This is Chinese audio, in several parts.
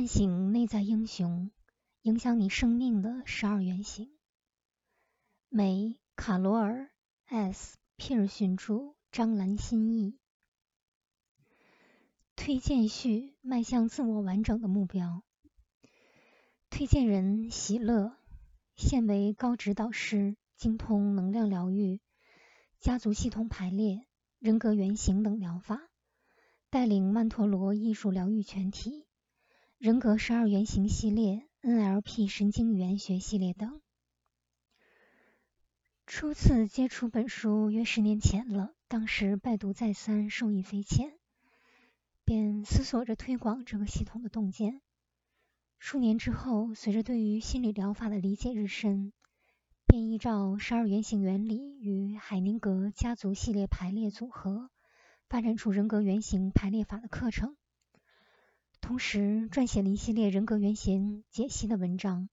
唤醒内在英雄，影响你生命的十二原型。美卡罗尔 ·S· 皮尔逊著，张兰新译。推荐序：迈向自我完整的目标。推荐人：喜乐，现为高职导师，精通能量疗愈、家族系统排列、人格原型等疗法，带领曼陀罗艺术疗愈全体。人格十二原型系列、NLP 神经语言学系列等。初次接触本书约十年前了，当时拜读再三，受益匪浅，便思索着推广这个系统的洞见。数年之后，随着对于心理疗法的理解日深，便依照十二原型原理与海宁格家族系列排列组合，发展出人格原型排列法的课程。同时撰写了一系列人格原型解析的文章，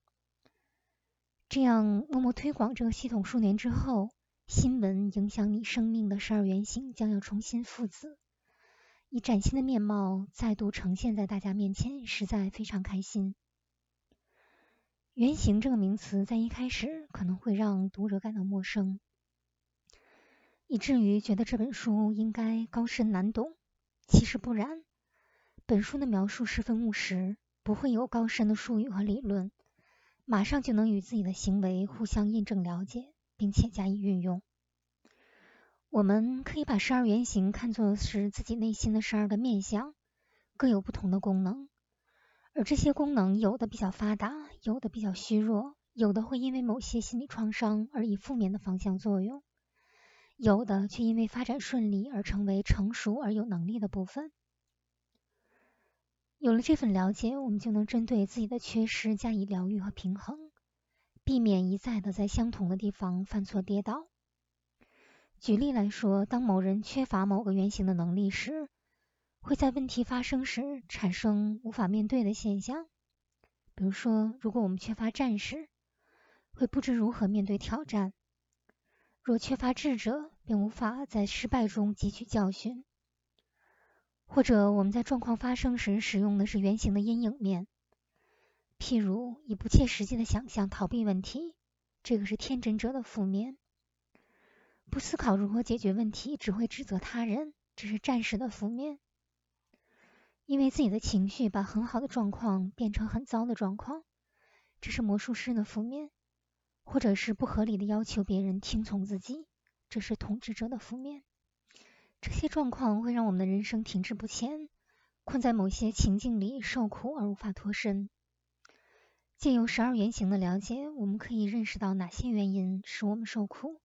这样默默推广这个系统数年之后，新闻影响你生命的十二原型将要重新复子，以崭新的面貌再度呈现在大家面前，实在非常开心。原型这个名词在一开始可能会让读者感到陌生，以至于觉得这本书应该高深难懂，其实不然。本书的描述十分务实，不会有高深的术语和理论，马上就能与自己的行为互相印证、了解，并且加以运用。我们可以把十二原型看作是自己内心的十二个面相，各有不同的功能，而这些功能有的比较发达，有的比较虚弱，有的会因为某些心理创伤而以负面的方向作用，有的却因为发展顺利而成为成熟而有能力的部分。有了这份了解，我们就能针对自己的缺失加以疗愈和平衡，避免一再的在相同的地方犯错跌倒。举例来说，当某人缺乏某个原型的能力时，会在问题发生时产生无法面对的现象。比如说，如果我们缺乏战士，会不知如何面对挑战；若缺乏智者，便无法在失败中汲取教训。或者我们在状况发生时使用的是圆形的阴影面，譬如以不切实际的想象逃避问题，这个是天真者的负面；不思考如何解决问题，只会指责他人，这是战士的负面；因为自己的情绪把很好的状况变成很糟的状况，这是魔术师的负面；或者是不合理的要求别人听从自己，这是统治者的负面。这些状况会让我们的人生停滞不前，困在某些情境里受苦而无法脱身。借由十二原型的了解，我们可以认识到哪些原因使我们受苦，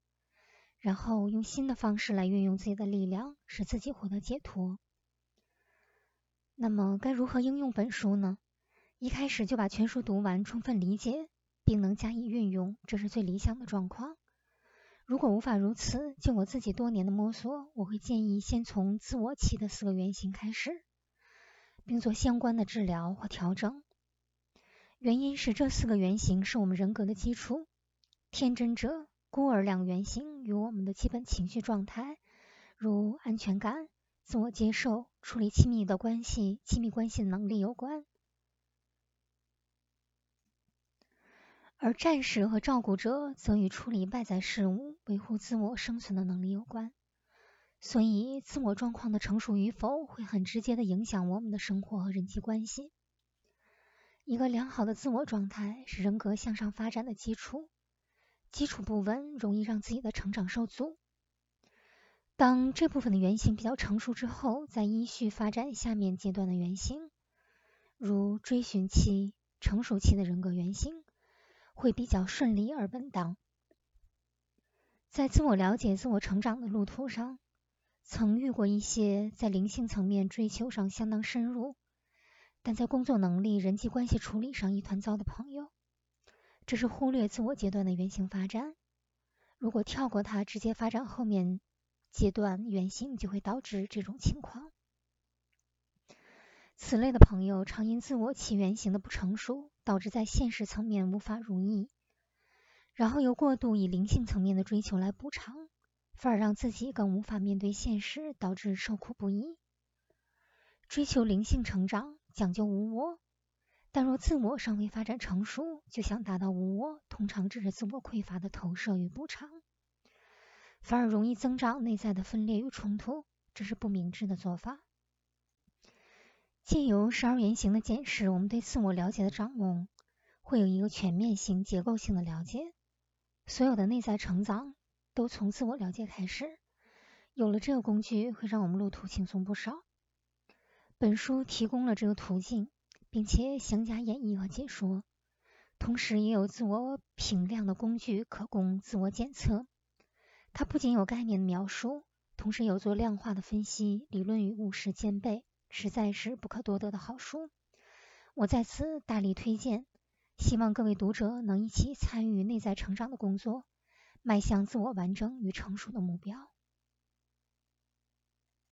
然后用新的方式来运用自己的力量，使自己获得解脱。那么，该如何应用本书呢？一开始就把全书读完，充分理解，并能加以运用，这是最理想的状况。如果无法如此，就我自己多年的摸索，我会建议先从自我期的四个原型开始，并做相关的治疗或调整。原因是这四个原型是我们人格的基础。天真者、孤儿两个原型与我们的基本情绪状态，如安全感、自我接受、处理亲密的关系、亲密关系的能力有关。而战士和照顾者则与处理外在事物、维护自我生存的能力有关，所以自我状况的成熟与否会很直接的影响我们的生活和人际关系。一个良好的自我状态是人格向上发展的基础，基础不稳容易让自己的成长受阻。当这部分的原型比较成熟之后，再依序发展下面阶段的原型，如追寻期、成熟期的人格原型。会比较顺利而稳当。在自我了解、自我成长的路途上，曾遇过一些在灵性层面追求上相当深入，但在工作能力、人际关系处理上一团糟的朋友。这是忽略自我阶段的原型发展。如果跳过它，直接发展后面阶段原型，就会导致这种情况。此类的朋友常因自我起原型的不成熟。导致在现实层面无法如意，然后又过度以灵性层面的追求来补偿，反而让自己更无法面对现实，导致受苦不已。追求灵性成长，讲究无我，但若自我尚未发展成熟，就想达到无我，通常只是自我匮乏的投射与补偿，反而容易增长内在的分裂与冲突，这是不明智的做法。借由十二原型的检视，我们对自我了解的掌握会有一个全面性、结构性的了解。所有的内在成长都从自我了解开始。有了这个工具，会让我们路途轻松不少。本书提供了这个途径。并且详加演绎和解说，同时也有自我评量的工具可供自我检测。它不仅有概念的描述，同时有做量化的分析，理论与务实兼备，实在是不可多得的好书。我在此大力推荐，希望各位读者能一起参与内在成长的工作，迈向自我完整与成熟的目标。